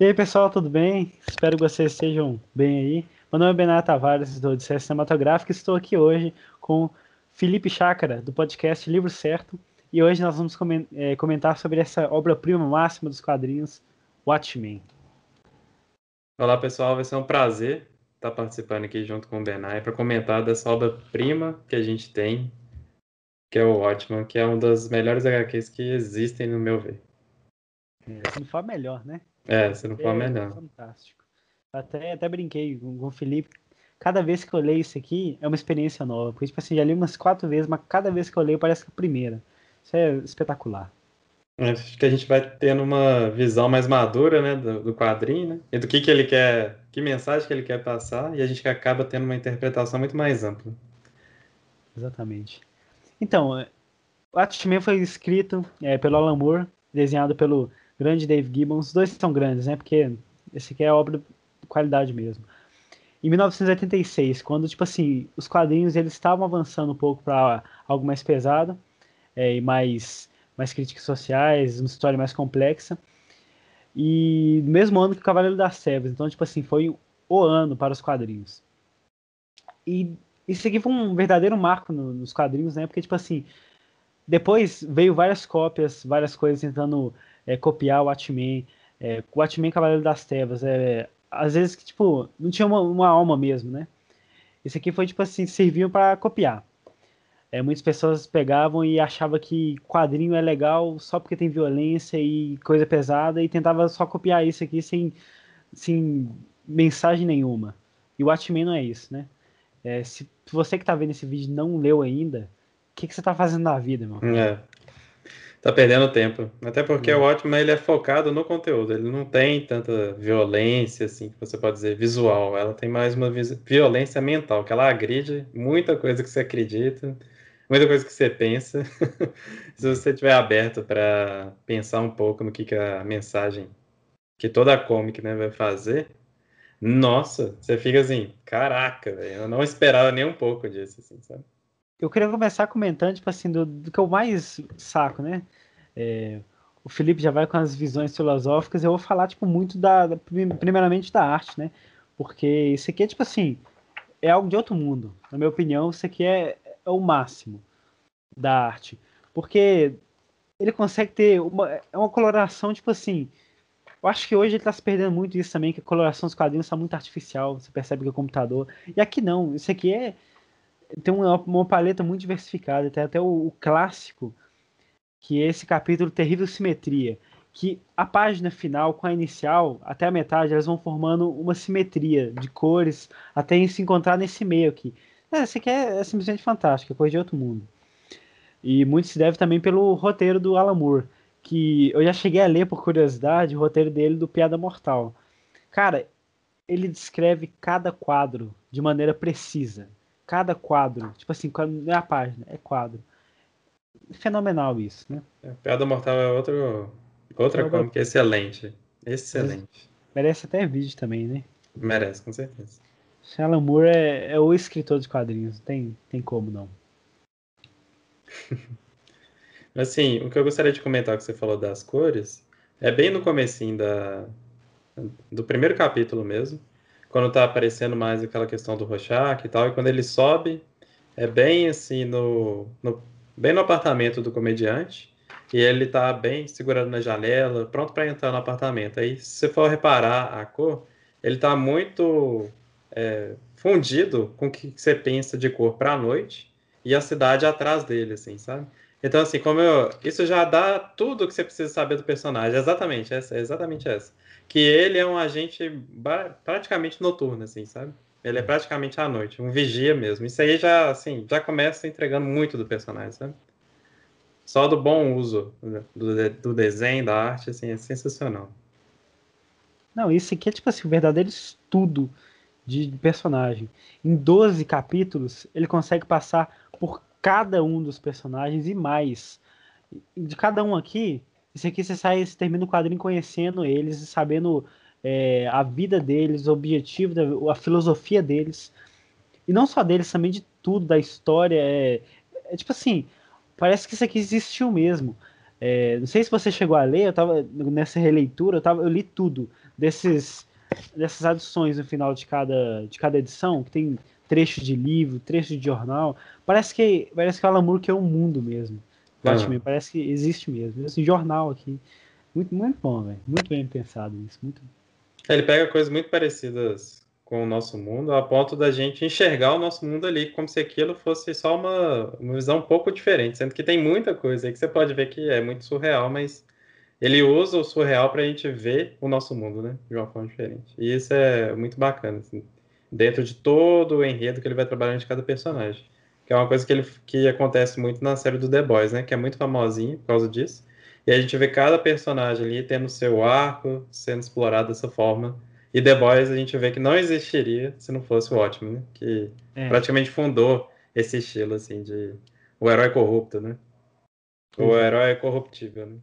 E aí, pessoal, tudo bem? Espero que vocês estejam bem aí. Meu nome é Benato Tavares, do Odisseia Cinematográfica, e estou aqui hoje com Felipe Chácara, do podcast Livro Certo, e hoje nós vamos é, comentar sobre essa obra-prima máxima dos quadrinhos, Watchmen. Olá, pessoal, vai ser um prazer estar participando aqui junto com o Benai para comentar dessa obra-prima que a gente tem, que é o Watchmen, que é uma das melhores HQs que existem, no meu ver. É, se não for melhor, né? É, se não for é, melhor. Fantástico. Até, até brinquei com, com o Felipe. Cada vez que eu leio isso aqui é uma experiência nova. Porque, tipo assim, já li umas quatro vezes, mas cada vez que eu leio parece que é a primeira. Isso é espetacular. Acho que a gente vai tendo uma visão mais madura, né, do, do, quadrinho, né, e do que que ele quer, que mensagem que ele quer passar, e a gente acaba tendo uma interpretação muito mais ampla. Exatamente. Então, é, o Watchmen foi escrito é, pelo Alan Moore, desenhado pelo grande Dave Gibbons. Os dois são grandes, né? Porque esse aqui é obra de qualidade mesmo. Em 1986, quando tipo assim, os quadrinhos eles estavam avançando um pouco para algo mais pesado é, e mais mais críticas sociais, uma história mais complexa. E mesmo ano que o Cavaleiro das Trevas, então tipo assim, foi o ano para os quadrinhos. E isso aqui foi um verdadeiro marco no, nos quadrinhos, né? Porque tipo assim, depois veio várias cópias, várias coisas tentando é, copiar o Watchmen, é, o Watchmen Cavaleiro das Trevas, é, às vezes que, tipo, não tinha uma, uma alma mesmo, né? Esse aqui foi, tipo assim, serviu para copiar. É, muitas pessoas pegavam e achavam que quadrinho é legal só porque tem violência e coisa pesada e tentava só copiar isso aqui sem, sem mensagem nenhuma. E o Watchmen não é isso, né? É, se você que tá vendo esse vídeo não leu ainda, o que, que você tá fazendo na vida, meu? É. Tá perdendo tempo. Até porque hum. o ótimo ele é focado no conteúdo. Ele não tem tanta violência, assim, que você pode dizer, visual. Ela tem mais uma violência mental, que ela agride muita coisa que você acredita, muita coisa que você pensa. Se você estiver aberto para pensar um pouco no que, que a mensagem que toda a comic né, vai fazer, nossa, você fica assim, caraca, véio, eu não esperava nem um pouco disso, assim, sabe? Eu queria começar comentando, tipo assim, do, do que eu mais saco, né? É, o Felipe já vai com as visões filosóficas, eu vou falar, tipo, muito da, da, primeiramente da arte, né? Porque isso aqui é, tipo assim, é algo de outro mundo. Na minha opinião, isso aqui é, é o máximo da arte. Porque ele consegue ter uma, é uma coloração, tipo assim, eu acho que hoje ele está se perdendo muito isso também, que a coloração dos quadrinhos está muito artificial, você percebe que é computador. E aqui não, isso aqui é tem uma, uma paleta muito diversificada. Tem até o, o, clássico, que é esse capítulo Terrível Simetria. Que a página final com a inicial, até a metade, elas vão formando uma simetria de cores, até se encontrar nesse meio aqui. É, isso aqui é, é simplesmente fantástico, é coisa de outro mundo. E muito se deve também pelo roteiro do Alan Moore, que eu já cheguei a ler por curiosidade o roteiro dele do Piada Mortal. Cara, ele descreve cada quadro de maneira precisa cada quadro. Tipo assim, não é a página, é quadro. Fenomenal isso, né? É, Piada Mortal é outro, outra é excelente. Excelente. Merece até vídeo também, né? Merece, com certeza. Alan Moore é, é, o escritor de quadrinhos, não tem, tem como não. assim, o que eu gostaria de comentar que você falou das cores, é bem no comecinho da, do primeiro capítulo mesmo quando tá aparecendo mais aquela questão do Rorschach e tal, e quando ele sobe, é bem assim no, no bem no apartamento do comediante, e ele tá bem segurando na janela, pronto para entrar no apartamento. Aí, se você for reparar a cor, ele tá muito é, fundido com o que você pensa de cor para a noite e a cidade atrás dele, assim, sabe? Então, assim, como eu. Isso já dá tudo que você precisa saber do personagem. Exatamente, essa, exatamente essa que ele é um agente praticamente noturno, assim, sabe? Ele é praticamente à noite, um vigia mesmo. Isso aí já, assim, já começa entregando muito do personagem, sabe? Só do bom uso do, do desenho, da arte, assim, é sensacional. Não, isso aqui é, tipo assim, um verdadeiro estudo de personagem. Em 12 capítulos, ele consegue passar por cada um dos personagens e mais. De cada um aqui, esse aqui você sai, você termina o quadrinho conhecendo eles, sabendo é, a vida deles, o objetivo, a filosofia deles. E não só deles, também de tudo, da história. É, é tipo assim, parece que isso aqui existiu mesmo. É, não sei se você chegou a ler, eu tava nessa releitura, eu, tava, eu li tudo desses dessas adições no final de cada, de cada edição, que tem trecho de livro, trecho de jornal. Parece que parece que o Alan Moore que é um mundo mesmo. Watchmen, uhum. parece que existe mesmo. Esse jornal aqui. Muito, muito bom, velho. Muito bem pensado isso. Muito... Ele pega coisas muito parecidas com o nosso mundo, a ponto da gente enxergar o nosso mundo ali como se aquilo fosse só uma, uma visão um pouco diferente, sendo que tem muita coisa aí que você pode ver que é muito surreal, mas ele usa o surreal para a gente ver o nosso mundo, né, de uma forma diferente. E isso é muito bacana, assim, dentro de todo o enredo que ele vai trabalhando de cada personagem, que é uma coisa que, ele, que acontece muito na série do The Boys, né, que é muito famosinha por causa disso, e a gente vê cada personagem ali tendo seu arco, sendo explorado dessa forma. E The Boys a gente vê que não existiria se não fosse o Watchmen, né? Que é. praticamente fundou esse estilo, assim, de o herói corrupto, né? O uhum. herói corruptível, né?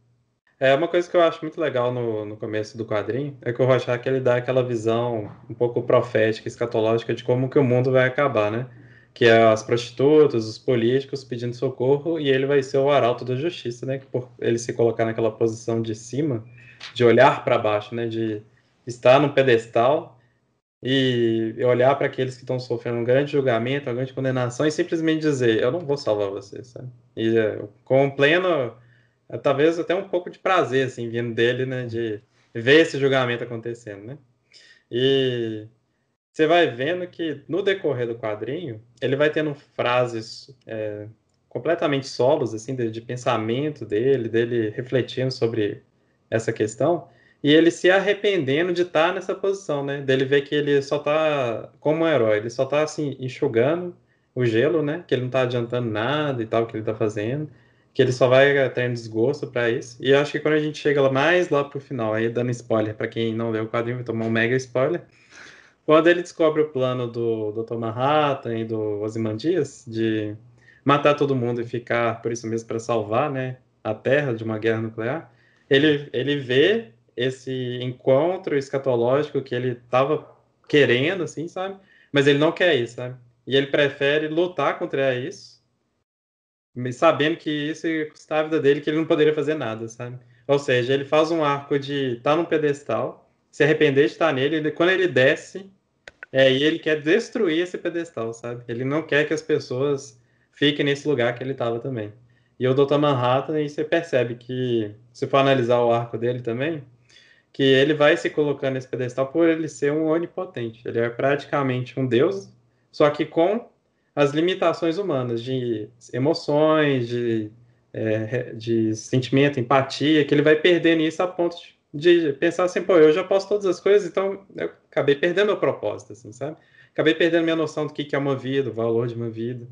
É uma coisa que eu acho muito legal no, no começo do quadrinho, é que o Rorschach ele dá aquela visão um pouco profética, escatológica de como que o mundo vai acabar, né? Que é as prostitutas, os políticos pedindo socorro, e ele vai ser o arauto da justiça, né? Por ele se colocar naquela posição de cima, de olhar para baixo, né? De estar no pedestal e olhar para aqueles que estão sofrendo um grande julgamento, uma grande condenação, e simplesmente dizer: Eu não vou salvar vocês, sabe? E é, com pleno, talvez até um pouco de prazer, assim, vindo dele, né? De ver esse julgamento acontecendo, né? E você vai vendo que no decorrer do quadrinho ele vai tendo frases é, completamente solos assim de, de, pensamento dele, dele refletindo sobre essa questão e ele se arrependendo de estar nessa posição, né? Dele ver que ele só está como um herói, ele só está assim enxugando o gelo, né? Que ele não está adiantando nada e tal que ele está fazendo, que ele só vai tendo desgosto para isso. E acho que quando a gente chega mais lá pro final, aí dando spoiler para quem não leu o quadrinho, vai tomar um mega spoiler quando ele descobre o plano do Dr. Manhattan e do Ozymandias de matar todo mundo e ficar por isso mesmo para salvar, né, a Terra de uma guerra nuclear, ele ele vê esse encontro escatológico que ele estava querendo, assim, sabe? Mas ele não quer isso, sabe? E ele prefere lutar contra isso, sabendo que isso ia custar a vida dele, que ele não poderia fazer nada, sabe? Ou seja, ele faz um arco de estar tá num pedestal, se arrepender de estar nele, e quando ele desce, é, e ele quer destruir esse pedestal, sabe? Ele não quer que as pessoas fiquem nesse lugar que ele estava também. E o Dr. Manhattan, aí você percebe que, se for analisar o arco dele também, que ele vai se colocando nesse pedestal por ele ser um onipotente. Ele é praticamente um deus, só que com as limitações humanas de emoções, de, é, de sentimento, empatia, que ele vai perdendo isso a ponto de de pensar assim, pô, eu já posso todas as coisas, então eu acabei perdendo meu propósito, assim, sabe? Acabei perdendo minha noção do que é uma vida, o valor de uma vida.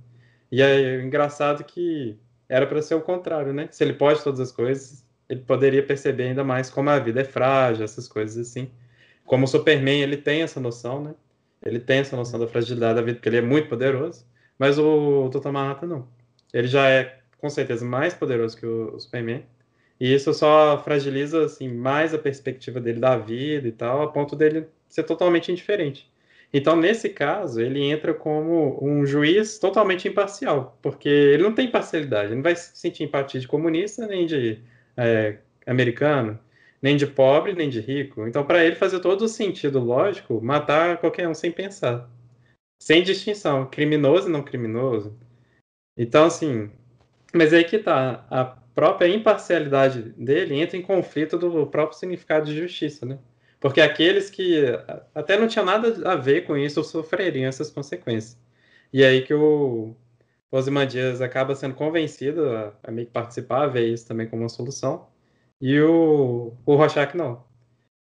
E é engraçado que era para ser o contrário, né? Se ele pode todas as coisas, ele poderia perceber ainda mais como a vida é frágil, essas coisas assim. Como o Superman, ele tem essa noção, né? Ele tem essa noção da fragilidade da vida, porque ele é muito poderoso. Mas o Dr. Manhattan não. Ele já é, com certeza, mais poderoso que o Superman. E isso só fragiliza assim mais a perspectiva dele da vida e tal, a ponto dele ser totalmente indiferente. Então, nesse caso, ele entra como um juiz totalmente imparcial, porque ele não tem parcialidade, ele não vai sentir empatia de comunista, nem de é, americano, nem de pobre, nem de rico. Então, para ele fazer todo o sentido lógico, matar qualquer um sem pensar, sem distinção, criminoso e não criminoso. Então, assim, mas aí que tá, a própria imparcialidade dele entra em conflito do próprio significado de justiça, né? Porque aqueles que até não tinham nada a ver com isso sofreriam essas consequências. E aí que o Ozymandias acaba sendo convencido a, a meio que participar, a ver isso também como uma solução. E o, o Rorschach não.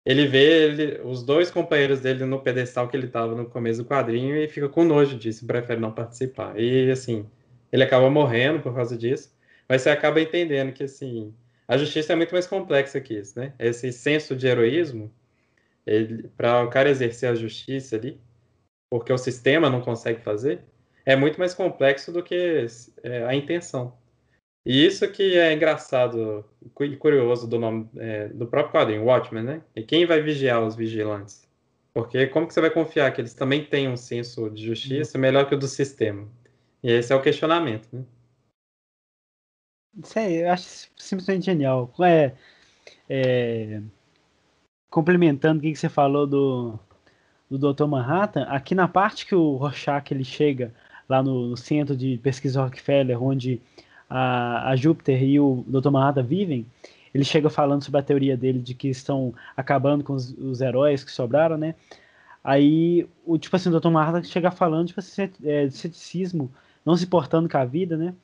Ele vê ele, os dois companheiros dele no pedestal que ele estava no começo do quadrinho e fica com nojo disso, prefere não participar. E assim, ele acaba morrendo por causa disso. Mas você acaba entendendo que, assim, a justiça é muito mais complexa que isso, né? Esse senso de heroísmo, para o cara exercer a justiça ali, porque o sistema não consegue fazer, é muito mais complexo do que é, a intenção. E isso que é engraçado e curioso do nome é, do próprio quadrinho, Watchmen, né? E quem vai vigiar os vigilantes? Porque como que você vai confiar que eles também têm um senso de justiça melhor que o do sistema? E esse é o questionamento, né? É, eu acho simplesmente genial. É, é, complementando o que você falou do, do Dr. Manhattan, aqui na parte que o Rorschach ele chega lá no, no centro de pesquisa Rockefeller, onde a, a Júpiter e o Dr. Manhattan vivem, ele chega falando sobre a teoria dele de que estão acabando com os, os heróis que sobraram, né? Aí, o tipo assim, o Dr. Manhattan chega falando tipo assim, é, de ceticismo, não se importando com a vida, né?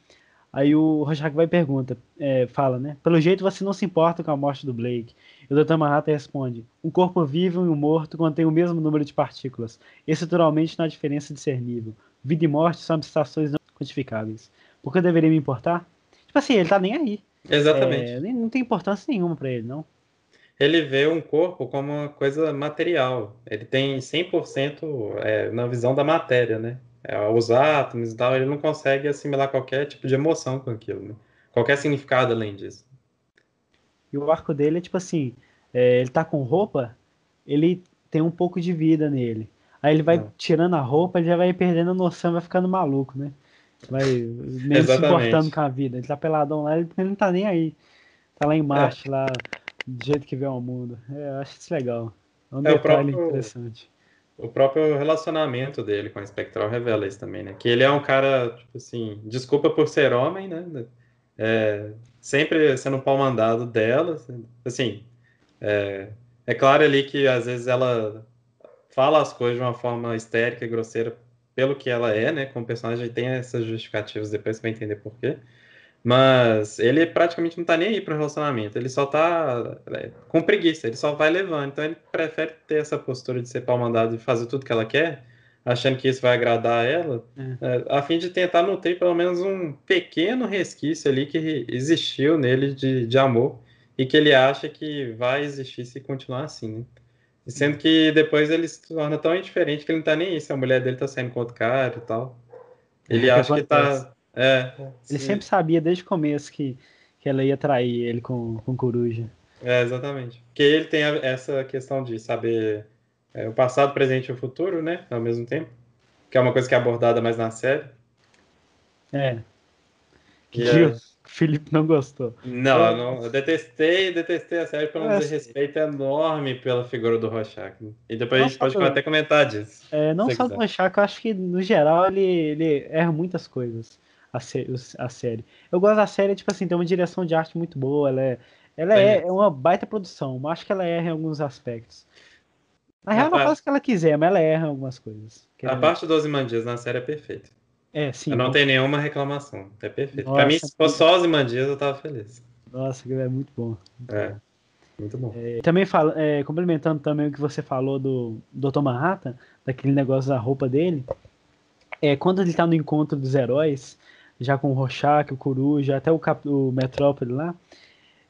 Aí o Rorschach vai e pergunta, é, fala, né? Pelo jeito você não se importa com a morte do Blake. E o Dr. Manhattan responde: Um corpo vivo e um morto contém o mesmo número de partículas. Estruturalmente não há diferença discernível. Vida e morte são abstrações não quantificáveis. Por que eu deveria me importar? Tipo assim, ele tá nem aí. Exatamente. É, não tem importância nenhuma para ele, não. Ele vê um corpo como uma coisa material. Ele tem 100% é, na visão da matéria, né? É, os átomos e tal, ele não consegue assimilar qualquer tipo de emoção com aquilo, né? Qualquer significado além disso. E o arco dele é tipo assim, é, ele tá com roupa, ele tem um pouco de vida nele. Aí ele vai não. tirando a roupa, ele já vai perdendo a noção, vai ficando maluco, né? Vai meio se importando com a vida. Ele tá peladão lá, ele, não tá nem aí. Tá lá em Marte, é. lá, do jeito que vê o mundo. É, eu acho isso legal. É um é, detalhe próprio, interessante. O próprio relacionamento dele com a Espectral revela isso também, né? Que ele é um cara, tipo assim, desculpa por ser homem, né? É, sempre sendo pau mandado dela, assim, é, é claro ali que às vezes ela fala as coisas de uma forma histérica e grosseira pelo que ela é, né? Como personagem tem essas justificativas, depois você vai entender por quê. Mas ele praticamente não tá nem aí pro relacionamento, ele só tá é, com preguiça, ele só vai levando. Então ele prefere ter essa postura de ser pau mandado e fazer tudo que ela quer, achando que isso vai agradar a ela, é. É, a fim de tentar nutrir pelo menos um pequeno resquício ali que existiu nele de, de amor e que ele acha que vai existir se continuar assim, né? Sendo que depois ele se torna tão indiferente que ele não tá nem aí se a mulher dele tá saindo com outro cara e tal. Ele é, acha que tá. É, ele sim. sempre sabia desde o começo que, que ela ia trair ele com, com coruja. É, exatamente. Porque ele tem essa questão de saber é, o passado, presente e o futuro, né? Ao mesmo tempo. Que é uma coisa que é abordada mais na série. É. Que, é... Felipe não gostou. Não, eu, não, eu detestei, detestei a série por um desrespeito enorme pela figura do Rorschach. E depois não a gente pode do... até comentar disso. É, não só quiser. do Rorschach, eu acho que no geral ele, ele erra muitas coisas, a, a série. Eu gosto da série, tipo assim, tem uma direção de arte muito boa, ela é, ela é, é uma baita produção, mas acho que ela erra em alguns aspectos. Na real, ela faz o que ela quiser, mas ela erra em algumas coisas. A parte dos Imandias na série é perfeita. É, sim. Eu não tenho nenhuma reclamação. É perfeito. Nossa, pra mim, se fosse só os Imandias, eu tava feliz. Nossa, é muito bom. Muito é. Bom. Muito bom. É, também fala, é, complementando também o que você falou do Dr. Manhattan, daquele negócio da roupa dele, é, quando ele tá no encontro dos heróis, já com o Rorschach, o Coruja, até o, Cap, o Metrópole lá,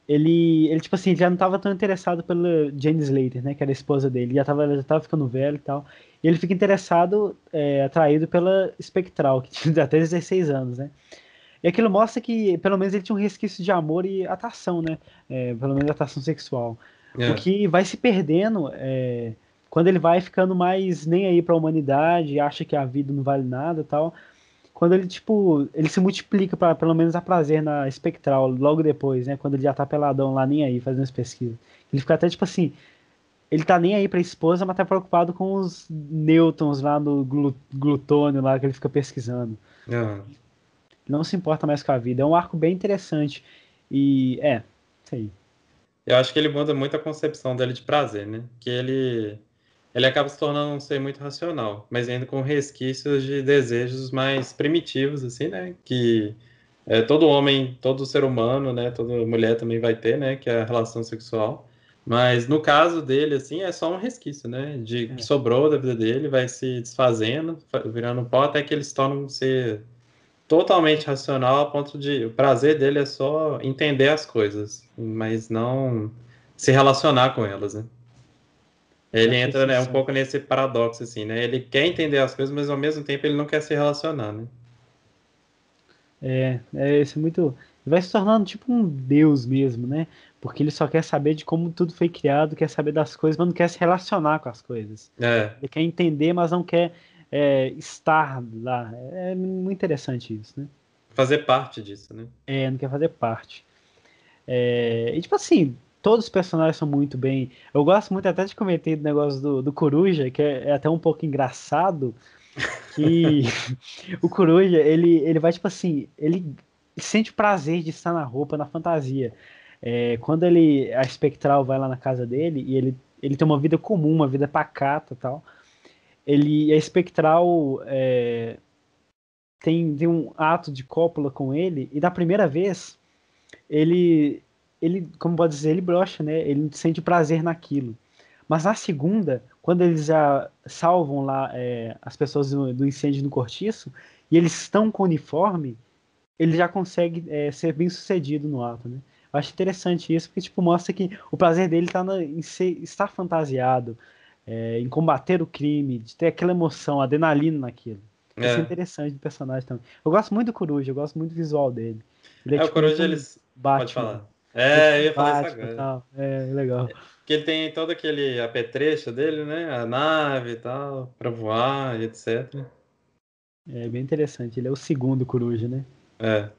ele, ele, tipo assim, já não tava tão interessado pela Jane Slater, né, que era a esposa dele, já tava, já tava ficando velho e tal, e ele fica interessado, é, atraído pela Spectral, que tinha até 16 anos, né? E aquilo mostra que, pelo menos, ele tinha um resquício de amor e atração, né? É, pelo menos atração sexual. É. O que vai se perdendo é, quando ele vai ficando mais nem aí pra humanidade, acha que a vida não vale nada tal. Quando ele, tipo, ele se multiplica para pelo menos a prazer na espectral logo depois, né? Quando ele já tá peladão lá, nem aí, fazendo as pesquisas. Ele fica até, tipo assim, ele tá nem aí pra esposa, mas tá preocupado com os nêutrons lá no glutônio lá que ele fica pesquisando. Uhum. Não se importa mais com a vida. É um arco bem interessante. E é, isso aí. Eu acho que ele muda muito a concepção dele de prazer, né? Que ele ele acaba se tornando um ser muito racional, mas ainda com resquícios de desejos mais primitivos, assim, né? Que é, todo homem, todo ser humano, né? Toda mulher também vai ter, né? Que é a relação sexual. Mas no caso dele, assim, é só um resquício, né? De que é. sobrou da vida dele, vai se desfazendo, virando pó, até que ele se torna um ser totalmente racional, a ponto de o prazer dele é só entender as coisas, mas não se relacionar com elas, né? Ele entra né, um pouco nesse paradoxo, assim, né? Ele quer entender as coisas, mas ao mesmo tempo ele não quer se relacionar, né? É, é isso é muito. Vai se tornando tipo um deus mesmo, né? Porque ele só quer saber de como tudo foi criado, quer saber das coisas, mas não quer se relacionar com as coisas. É. Ele quer entender, mas não quer é, estar lá. É muito interessante isso, né? fazer parte disso, né? É, não quer fazer parte. É, e tipo assim, todos os personagens são muito bem. Eu gosto muito até de comentar do negócio do, do Coruja, que é, é até um pouco engraçado. Que o Coruja, ele, ele vai, tipo assim, ele sente prazer de estar na roupa, na fantasia. É, quando ele, a espectral vai lá na casa dele e ele, ele tem uma vida comum, uma vida pacata tal. Ele, a espectral é, tem, tem um ato de cópula com ele e da primeira vez ele, ele, como pode dizer, ele brocha, né? Ele sente prazer naquilo. Mas na segunda, quando eles já salvam lá é, as pessoas do, do, incêndio no cortiço e eles estão com uniforme, ele já consegue é, ser bem sucedido no ato, né? Eu acho interessante isso, porque tipo, mostra que o prazer dele está em ser, estar fantasiado, é, em combater o crime, de ter aquela emoção, adrenalina naquilo. É. Isso é interessante do personagem também. Eu gosto muito do Coruja, eu gosto muito do visual dele. Ele é, é tipo, o Coruja, eles... Pode falar. É, eu ia falar isso agora. É, legal. Porque ele tem todo aquele apetrecho dele, né? A nave e tal, pra voar e etc. É bem interessante. Ele é o segundo coruja, né? É.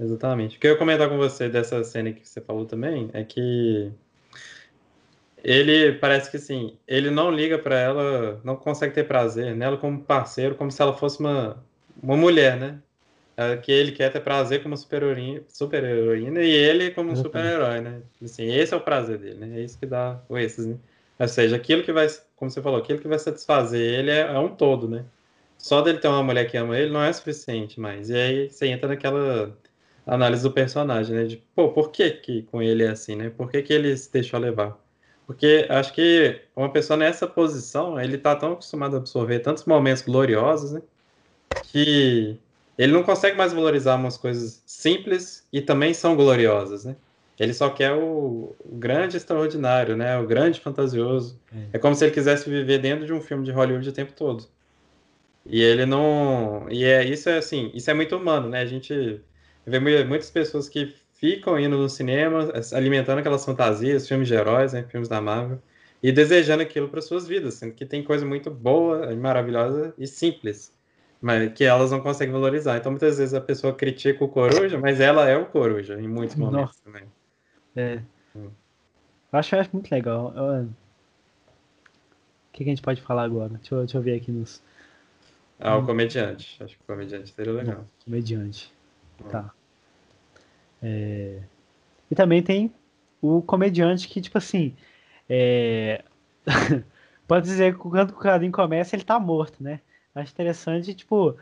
Exatamente. O que eu ia comentar com você dessa cena que você falou também é que ele parece que assim, ele não liga para ela, não consegue ter prazer nela como parceiro, como se ela fosse uma, uma mulher, né? É que ele quer ter prazer como super-heroína super e ele como super-herói, né? Assim, esse é o prazer dele, né? É isso que dá o esses, né? Ou seja, aquilo que vai, como você falou, aquilo que vai satisfazer ele é, é um todo, né? Só dele ter uma mulher que ama ele não é suficiente mais. E aí você entra naquela análise do personagem, né? De, pô, por que que com ele é assim, né? Por que que ele se deixou levar? Porque acho que uma pessoa nessa posição, ele tá tão acostumado a absorver tantos momentos gloriosos, né? Que ele não consegue mais valorizar umas coisas simples e também são gloriosas, né? Ele só quer o, o grande extraordinário, né? O grande fantasioso. É. é como se ele quisesse viver dentro de um filme de Hollywood o tempo todo. E ele não. E é isso é assim, isso é muito humano, né? A gente vê muitas pessoas que ficam indo no cinema, alimentando aquelas fantasias, filmes de heróis, né? filmes da Marvel, e desejando aquilo para suas vidas, sendo que tem coisa muito boa, maravilhosa e simples mas que elas não conseguem valorizar. Então, muitas vezes a pessoa critica o coruja, mas ela é o coruja, em muitos momentos Nossa. também. É. Hum. Eu acho, eu acho muito legal. Eu... O que, que, a gente pode falar agora? Deixa eu, deixa eu ver aqui nos. Ah, o comediante. Acho que o comediante seria legal. comediante. Hum. Tá. É... E também tem o comediante que, tipo assim. É... pode dizer que quando o quadrinho começa, ele tá morto, né? Acho interessante, tipo,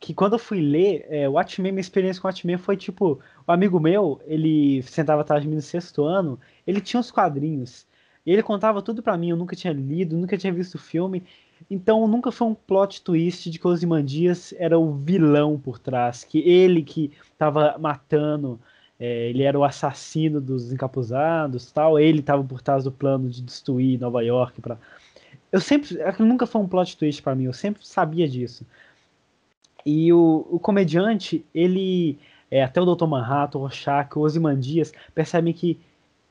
que quando eu fui ler, é, Watchmen, minha experiência com Watchmen foi, tipo, um amigo meu, ele sentava atrás de mim no sexto ano, ele tinha os quadrinhos, e ele contava tudo para mim, eu nunca tinha lido, nunca tinha visto o filme, então nunca foi um plot twist de que Ozymandias era o vilão por trás, que ele que tava matando, é, ele era o assassino dos encapuzados, tal, ele tava por trás do plano de destruir Nova York para eu sempre. É nunca foi um plot twist para mim, eu sempre sabia disso. E o, o comediante, ele. É, até o Dr. Manhattan, o Rorschach, o Ozymandias percebem que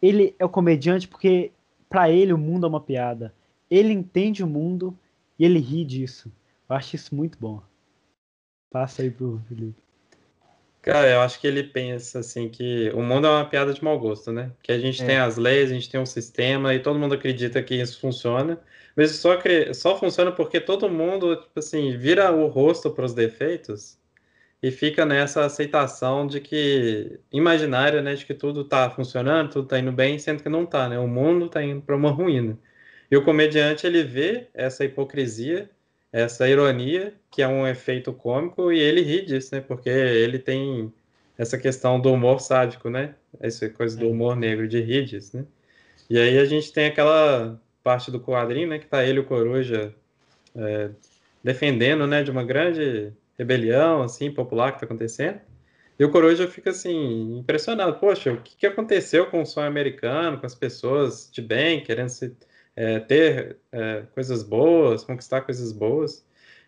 ele é o comediante porque para ele o mundo é uma piada. Ele entende o mundo e ele ri disso. Eu acho isso muito bom. Passa aí pro Felipe. Cara, eu acho que ele pensa assim que o mundo é uma piada de mau gosto, né? Que a gente é. tem as leis, a gente tem um sistema e todo mundo acredita que isso funciona. Mas só, só funciona porque todo mundo, tipo assim, vira o rosto para os defeitos e fica nessa aceitação de que, imaginária, né, de que tudo está funcionando, tudo está indo bem, sendo que não está, né? O mundo está indo para uma ruína. E o comediante, ele vê essa hipocrisia, essa ironia, que é um efeito cômico, e ele ri disso, né? Porque ele tem essa questão do humor sádico, né? Essa coisa do humor negro, de rir disso, né? E aí a gente tem aquela parte do quadrinho, né, que tá ele e o Coruja é, defendendo, né, de uma grande rebelião, assim, popular que tá acontecendo. E o Coruja fica, assim, impressionado. Poxa, o que, que aconteceu com o sonho americano, com as pessoas de bem, querendo se, é, ter é, coisas boas, conquistar coisas boas?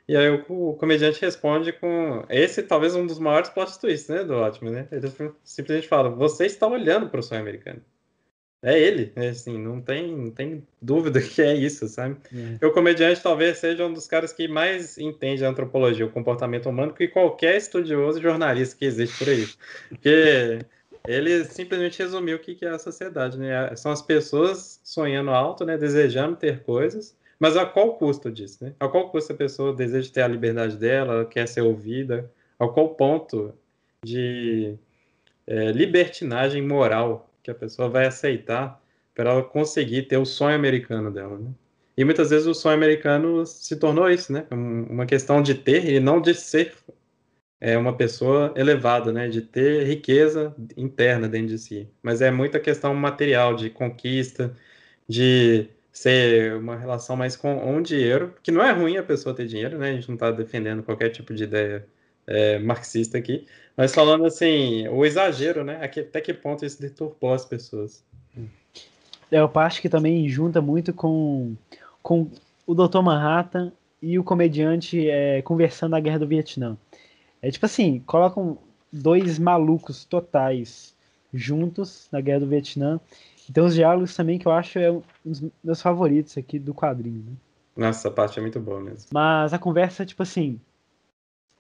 E aí o, o, comediante responde com esse talvez um dos maiores plot twists, né, do ótimo, né? Ele simplesmente fala: "Você está olhando para o sonho americano". É ele, é assim, não tem, não tem dúvida que é isso, sabe? É. O comediante talvez seja um dos caras que mais entende a antropologia, o comportamento humano, que qualquer estudioso jornalista que existe por aí. Porque ele simplesmente resumiu o que é a sociedade, né? São as pessoas sonhando alto, né? Desejando ter coisas, mas a qual custo disso, né? A qual custo a pessoa deseja ter a liberdade dela, quer ser ouvida, a qual ponto de é, libertinagem moral que a pessoa vai aceitar para ela conseguir ter o sonho americano dela, né? E muitas vezes o sonho americano se tornou isso, né? Uma questão de ter e não de ser é uma pessoa elevada, né? De ter riqueza interna dentro de si. Mas é muita questão material, de conquista, de ser uma relação mais com o dinheiro, que não é ruim a pessoa ter dinheiro, né? A gente não está defendendo qualquer tipo de ideia é, marxista aqui, mas falando assim, o exagero, né? Até que ponto isso deturpou as pessoas. É, eu acho que também junta muito com, com o Dr. Manhattan e o comediante é, conversando na Guerra do Vietnã. É tipo assim, colocam dois malucos totais juntos na Guerra do Vietnã. E tem uns diálogos também que eu acho é um dos meus favoritos aqui do quadrinho. Né? Nossa, essa parte é muito boa mesmo. Mas a conversa, tipo assim,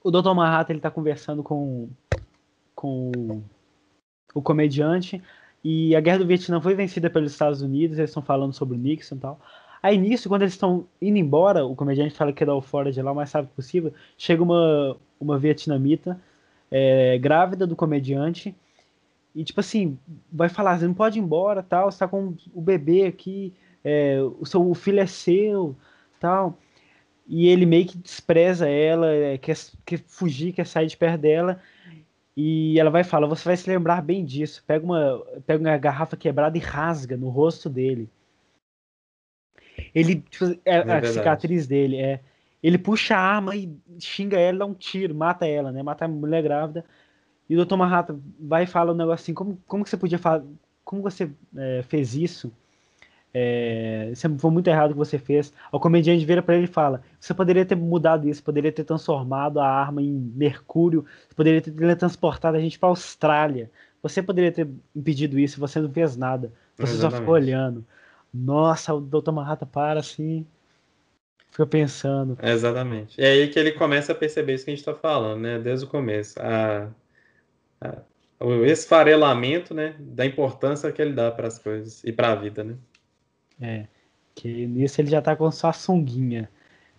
o Dr. Manhattan ele tá conversando com, com o, o comediante e a guerra do Vietnã foi vencida pelos Estados Unidos, eles estão falando sobre o Nixon e tal. Aí nisso, quando eles estão indo embora, o comediante fala que quer dar o fora de lá o mais rápido possível, chega uma, uma vietnamita é, grávida do comediante e tipo assim, vai falar, você não pode ir embora, tal, você tá com o bebê aqui, é, o seu o filho é seu, tal e ele meio que despreza ela, é, quer, quer fugir, quer sair de perto dela. E ela vai falar: Você vai se lembrar bem disso. Pega uma, pega uma garrafa quebrada e rasga no rosto dele. Ele, tipo, é, é a cicatriz dele é. Ele puxa a arma e xinga ela, dá um tiro, mata ela, né? Mata a mulher grávida. E o Dr. Manhattan vai e fala um negócio assim: Como, como que você podia falar? Como você é, fez isso? É, foi muito errado o que você fez. O comediante vira para ele e fala: Você poderia ter mudado isso, poderia ter transformado a arma em mercúrio, poderia ter teletransportado a gente para Austrália. Você poderia ter impedido isso, você não fez nada. Você Exatamente. só ficou olhando. Nossa, o Dr. Manhattan para assim. Fica pensando. Exatamente. É aí que ele começa a perceber isso que a gente está falando, né? Desde o começo. A, a, o esfarelamento, né? Da importância que ele dá para as coisas e para a vida, né? É. Que nisso ele já tá com sua sunguinha.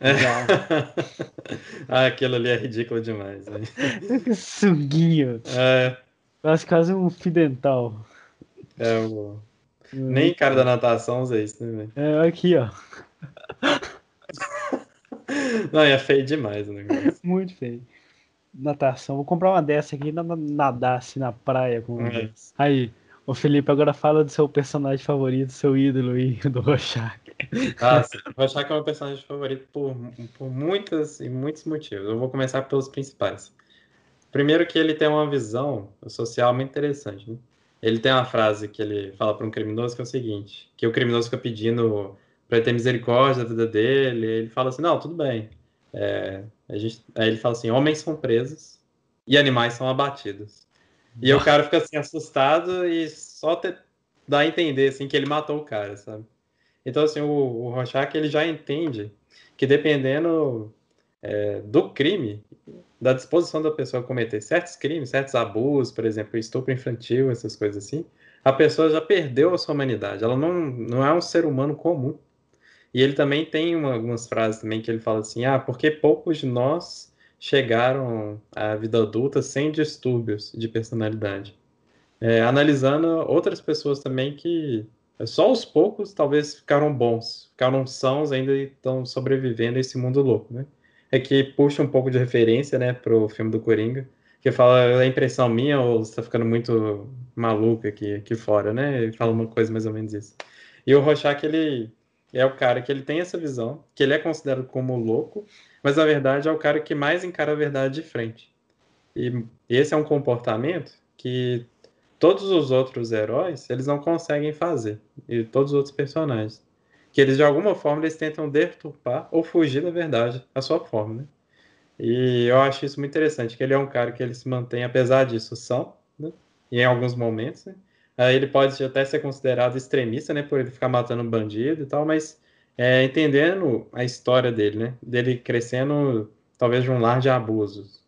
É. ah, aquilo ali é ridículo demais. Né? Sunguinho. É. Parece quase um fidental. É, o... Nem cara da natação usa isso, né, velho? É, aqui, ó. Não, é feio demais o negócio. Muito feio. Natação. Vou comprar uma dessa aqui e nadar assim na praia com. É. Aí. Ô Felipe, agora fala do seu personagem favorito, seu ídolo aí, do Rorschach. Ah. O Rorschach é meu personagem favorito por, por muitas e muitos motivos. Eu vou começar pelos principais. Primeiro que ele tem uma visão social muito interessante, né? Ele tem uma frase que ele fala para um criminoso que é o seguinte, que o criminoso fica pedindo para ter misericórdia da vida dele, ele fala assim, não, tudo bem. É, a gente, aí ele fala assim, homens são presos e animais são abatidos. E o cara fica assim assustado e só te, dá a entender assim que ele matou o cara, sabe? Então assim, o, o Rorschach ele já entende que dependendo é, do crime, da disposição da pessoa a cometer certos crimes, certos abusos, por exemplo, estupro infantil, essas coisas assim, a pessoa já perdeu a sua humanidade. Ela não, não é um ser humano comum. E ele também tem uma, algumas frases também que ele fala assim, ah, porque poucos de nós chegaram à vida adulta sem distúrbios de personalidade. É, analisando outras pessoas também que só aos poucos talvez ficaram bons, ficaram sãos ainda e estão sobrevivendo a esse mundo louco, né? É que puxa um pouco de referência, né, pro filme do Coringa, que fala a impressão minha ou está ficando muito maluco aqui, aqui fora, né? Ele fala uma coisa mais ou menos isso. E o Rorschach, ele é o cara que ele tem essa visão, que ele é considerado como louco, mas na verdade é o cara que mais encara a verdade de frente. E esse é um comportamento que todos os outros heróis, eles não conseguem fazer, e todos os outros personagens. Que eles, de alguma forma, eles tentam deturpar ou fugir da verdade, a sua forma, né? E eu acho isso muito interessante, que ele é um cara que ele se mantém, apesar disso, são, né? Em alguns momentos, né? Aí ele pode até ser considerado extremista, né, por ele ficar matando bandido e tal, mas é, entendendo a história dele, né, dele crescendo talvez de um lar de abusos,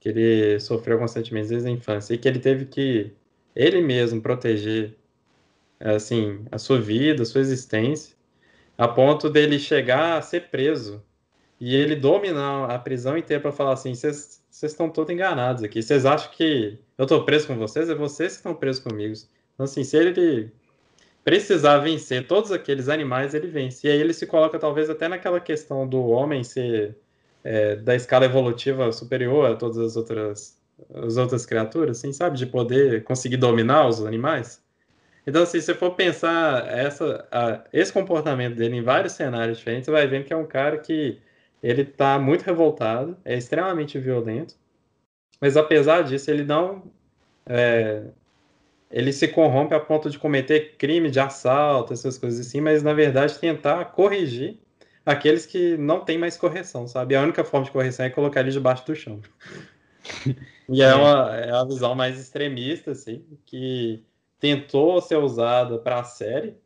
que ele sofreu constantemente desde a infância e que ele teve que ele mesmo proteger assim a sua vida, a sua existência, a ponto dele chegar a ser preso e ele dominar a prisão inteira para falar assim, vocês estão todos enganados aqui, vocês acham que eu estou preso com vocês, é vocês que estão presos comigo. Então assim, se ele precisar vencer todos aqueles animais, ele vence. E aí ele se coloca talvez até naquela questão do homem ser é, da escala evolutiva superior a todas as outras as outras criaturas, assim, sabe? De poder conseguir dominar os animais. Então, se você for pensar essa, a, esse comportamento dele em vários cenários diferentes, você vai ver que é um cara que ele tá muito revoltado, é extremamente violento, mas apesar disso, ele não. É, ele se corrompe a ponto de cometer crime de assalto, essas coisas assim, mas na verdade tentar corrigir aqueles que não têm mais correção, sabe? A única forma de correção é colocar ele debaixo do chão. e é, é, uma, é uma visão mais extremista, assim, que tentou ser usada para a série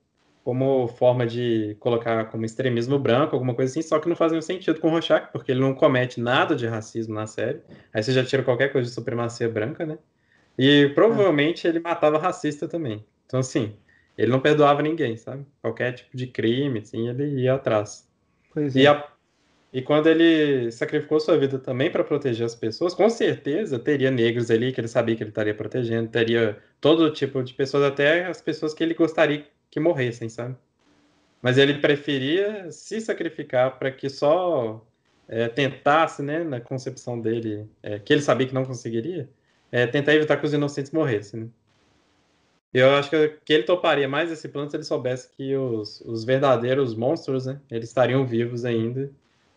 como forma de colocar como extremismo branco, alguma coisa assim, só que não fazia sentido com o Rorschach, porque ele não comete nada de racismo na série. Aí você já tira qualquer coisa de supremacia branca, né? E provavelmente ele matava racista também. Então, assim, ele não perdoava ninguém, sabe? Qualquer tipo de crime, assim, ele ia atrás. Pois é. E, a, e quando ele sacrificou sua vida também para proteger as pessoas, com certeza teria negros ali que ele sabia que ele estaria protegendo, teria todo tipo de pessoas, até as pessoas que ele gostaria que morressem, sabe? Mas ele preferia se sacrificar para que só é, tentasse, né, na concepção dele, é, que ele sabia que não conseguiria, é, tentar evitar que os inocentes morressem. Né? Eu acho que, que ele toparia mais esse plano se ele soubesse que os, os verdadeiros monstros, né, eles estariam vivos ainda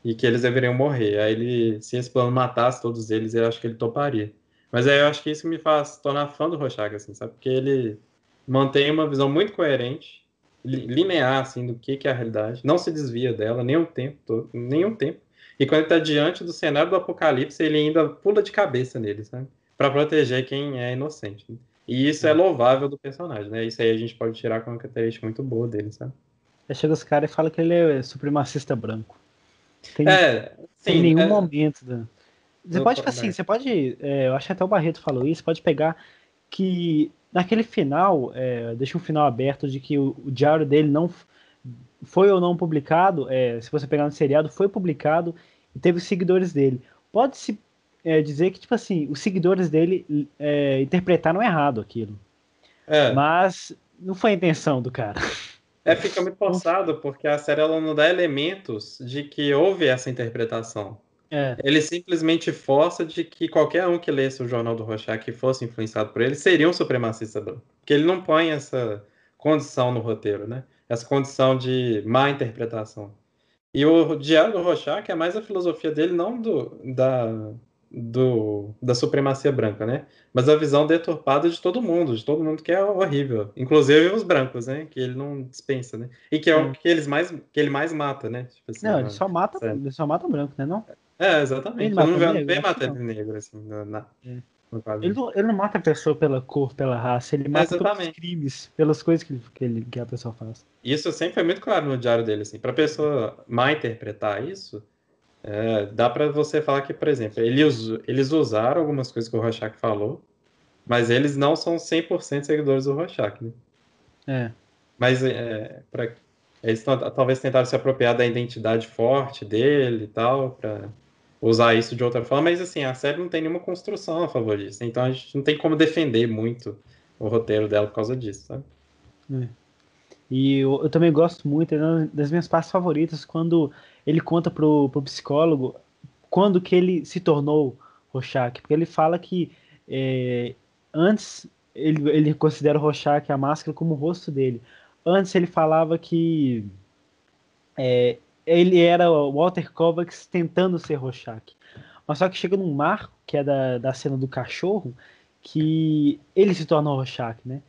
e que eles deveriam morrer. Aí ele, se esse plano matasse todos eles, eu acho que ele toparia. Mas aí eu acho que isso me faz tornar fã do Rorschach, assim, sabe? Porque ele mantém uma visão muito coerente, linear, assim, do que, que é a realidade. Não se desvia dela nem um tempo todo, nenhum tempo. E quando ele está diante do cenário do apocalipse, ele ainda pula de cabeça nele, sabe? Para proteger quem é inocente. Né? E isso é louvável do personagem, né? Isso aí a gente pode tirar como uma característica muito boa dele, sabe? Aí chega os caras e fala que ele é supremacista branco. Tem, é, sim, tem nenhum é... momento. Da... Você pode, assim, você pode. É, eu acho que até o Barreto falou isso, pode pegar que naquele final, é, deixa um final aberto de que o, o, diário dele não foi ou não publicado. É, se você pegar no seriado, foi publicado e teve os seguidores dele. Pode-se é, dizer que, tipo assim, os seguidores dele é, interpretaram errado aquilo. É. Mas não foi a intenção do cara. É, fica muito forçado, porque a série ela não dá elementos de que houve essa interpretação. É. Ele simplesmente força de que qualquer um que lesse o Jornal do Rorschach que fosse influenciado por ele seria um supremacista branco. Porque ele não põe essa condição no roteiro, né? Essa condição de má interpretação. E o Diário do Rorschach é mais a filosofia dele, não do, da, do, da supremacia branca, né? Mas a visão deturpada de todo mundo, de todo mundo que é horrível, inclusive os brancos, né? Que ele não dispensa, né? E que é o que eles mais que ele mais mata, né? Tipo assim, não, ele só mata, ele só mata branco, né? Não? É, exatamente. Ele não vê, negro, matando negro assim, na, é. ele, não, ele não mata a pessoa pela cor, pela raça, ele mata pelos crimes, pelas coisas que, que, ele, que a pessoa faz. Isso sempre foi muito claro no diário dele, assim. Pra pessoa mal interpretar isso, é, dá para você falar que, por exemplo, eles, eles usaram algumas coisas que o Rorschach falou, mas eles não são 100% seguidores do Rorschach, né? É. Mas é, pra, eles talvez tentaram se apropriar da identidade forte dele e tal, para usar isso de outra forma, mas assim, a série não tem nenhuma construção a favor disso, então a gente não tem como defender muito o roteiro dela por causa disso, sabe? É. E eu, eu, também gosto muito, é uma das minhas partes favoritas, quando ele conta pro, pro psicólogo quando que ele se tornou Rorschach, porque ele fala que é, antes ele, ele considera o Rorschach a máscara como o rosto dele. Antes ele falava que é, ele era o Walter Kovacs tentando ser Rorschach. Mas só que chega num marco, que é da, da cena do cachorro, que ele se torna o Rorschach, né?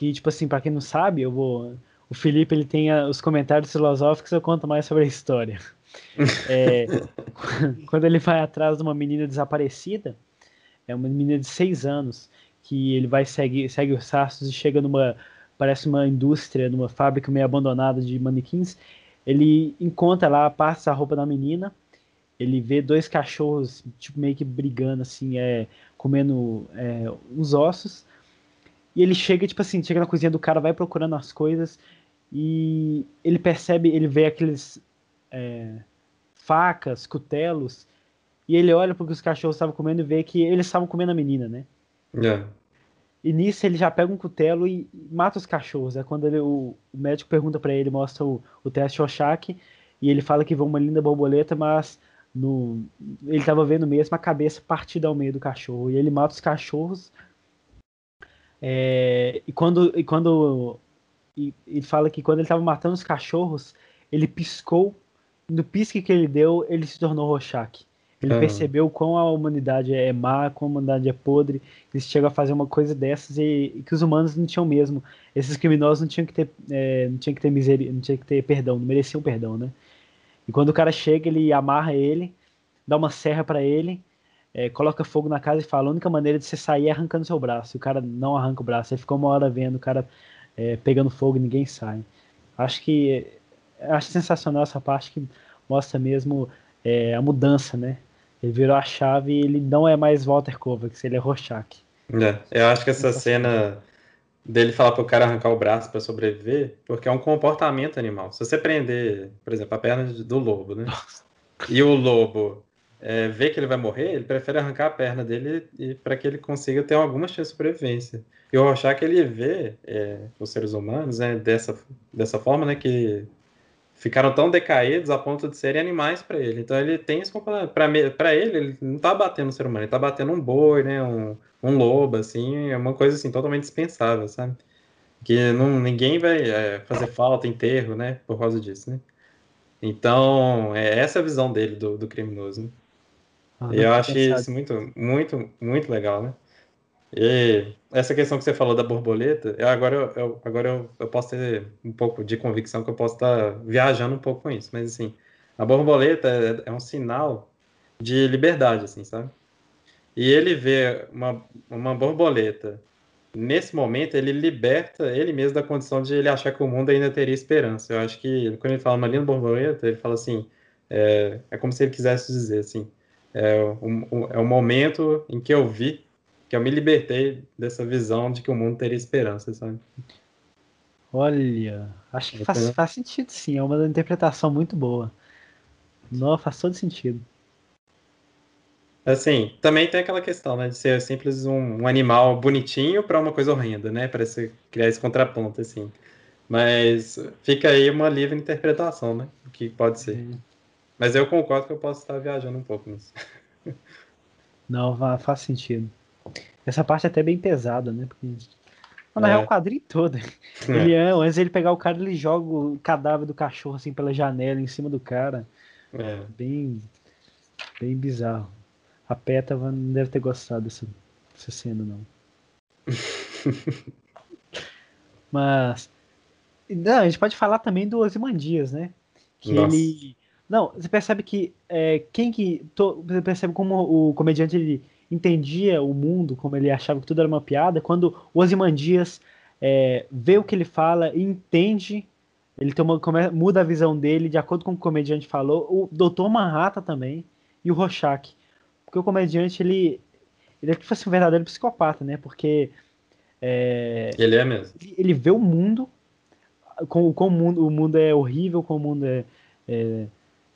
que, tipo assim, para quem não sabe, eu vou. O Felipe ele tem os comentários filosóficos, eu conto mais sobre a história. É, quando ele vai atrás de uma menina desaparecida, é uma menina de seis anos, que ele vai segue, segue os rastros e chega numa parece uma indústria, numa fábrica meio abandonada de manequins. Ele encontra lá parte da roupa da menina. Ele vê dois cachorros tipo meio que brigando assim, é comendo é, uns ossos. E ele chega tipo assim, chega na cozinha do cara, vai procurando as coisas e ele percebe, ele vê aqueles é, facas, cutelos e ele olha porque os cachorros estavam comendo e vê que eles estavam comendo a menina, né? É. E nisso ele já pega um cutelo e mata os cachorros. É quando ele, o, o, médico pergunta para ele, mostra o, o teste Rorschach, e ele fala que vê uma linda borboleta, mas no, ele estava vendo mesmo a cabeça partida ao meio do cachorro. E ele mata os cachorros. É, e quando, e quando e, ele fala que quando ele estava matando os cachorros, ele piscou. No pisque que ele deu, ele se tornou Rorschach. Ele uhum. percebeu quão a humanidade é má, quão a humanidade é podre, eles chegam a fazer uma coisa dessas e, e, que os humanos não tinham mesmo. Esses criminosos não tinham que ter, é, não tinham que ter miséria, não tinham que ter perdão, não mereciam perdão, né? E quando o cara chega, ele amarra ele, dá uma serra para ele, é, coloca fogo na casa e fala: a única maneira de você sair é arrancando seu braço. E o cara não arranca o braço. Aí ficou uma hora vendo o cara é, pegando fogo e ninguém sai. Acho que acho sensacional essa parte que mostra mesmo é, a mudança, né? Ele virou a chave e ele não é mais Walter Kovacs, ele é Rorschach. É, eu acho que essa cena dele falar pro cara arrancar o braço para sobreviver, porque é um comportamento animal. Se você prender, por exemplo, a perna do lobo, né? E o lobo é, vê que ele vai morrer, ele prefere arrancar a perna dele para que ele consiga ter alguma chance de sobrevivência. E o Rorschach, ele vê é, os seres humanos né, dessa, dessa forma, né, que ficaram tão decaídos a ponto de serem animais para ele. Então ele tem esse comportamento. Para ele, ele não tá batendo um ser humano, ele tá batendo um boi, né? Um, um lobo, assim, é uma coisa assim totalmente dispensável, sabe? Que não, ninguém vai é, fazer falta, enterro, né? Por causa disso, né? Então, é essa a visão dele do, do criminoso, né? Ah, eu achei isso muito, muito, muito legal, né? E essa questão que você falou da borboleta, eu, agora, eu, eu agora eu, eu, posso ter um pouco de convicção que eu posso estar viajando um pouco com isso, mas assim, a borboleta é, é um sinal de liberdade, assim, sabe? E ele vê uma, uma borboleta, nesse momento, ele liberta ele mesmo da condição de ele achar que o mundo ainda teria esperança. Eu acho que quando ele fala uma linda borboleta, ele fala assim, é, é como se ele quisesse dizer assim, é o, é o momento em que eu vi que eu me libertei dessa visão de que o mundo teria esperança, sabe? Olha, acho que faz, faz sentido sim, é uma interpretação muito boa. Não, faz todo sentido. Assim, também tem aquela questão, né, de ser simples um, um animal bonitinho para uma coisa horrenda, né, para criar esse contraponto, assim. Mas fica aí uma livre interpretação, né, o que pode ser. Uhum. Mas eu concordo que eu posso estar viajando um pouco nisso. Não, faz sentido. Essa parte é até bem pesada, né? Porque. Na é. real, o quadrinho todo. É. Ele, antes de ele pegar o cara, ele joga o cadáver do cachorro assim pela janela em cima do cara. É. Bem. Bem bizarro. A Peta não deve ter gostado dessa, dessa cena, não. Mas. Não, a gente pode falar também do Ozymandias, né? Que Nossa. ele. Não, você percebe que é, quem que. To, você percebe como o comediante ele entendia o mundo como ele achava que tudo era uma piada, quando o Ozymandias é, vê o que ele fala e entende, ele toma, muda a visão dele de acordo com o que o comediante falou, o Dr. Manhattan também e o Rorschach. Porque o comediante, ele, ele é tipo assim, um verdadeiro psicopata, né? Porque... É, ele é mesmo. Ele, ele vê o mundo, com, com o, mundo, o mundo é horrível, com o mundo é, é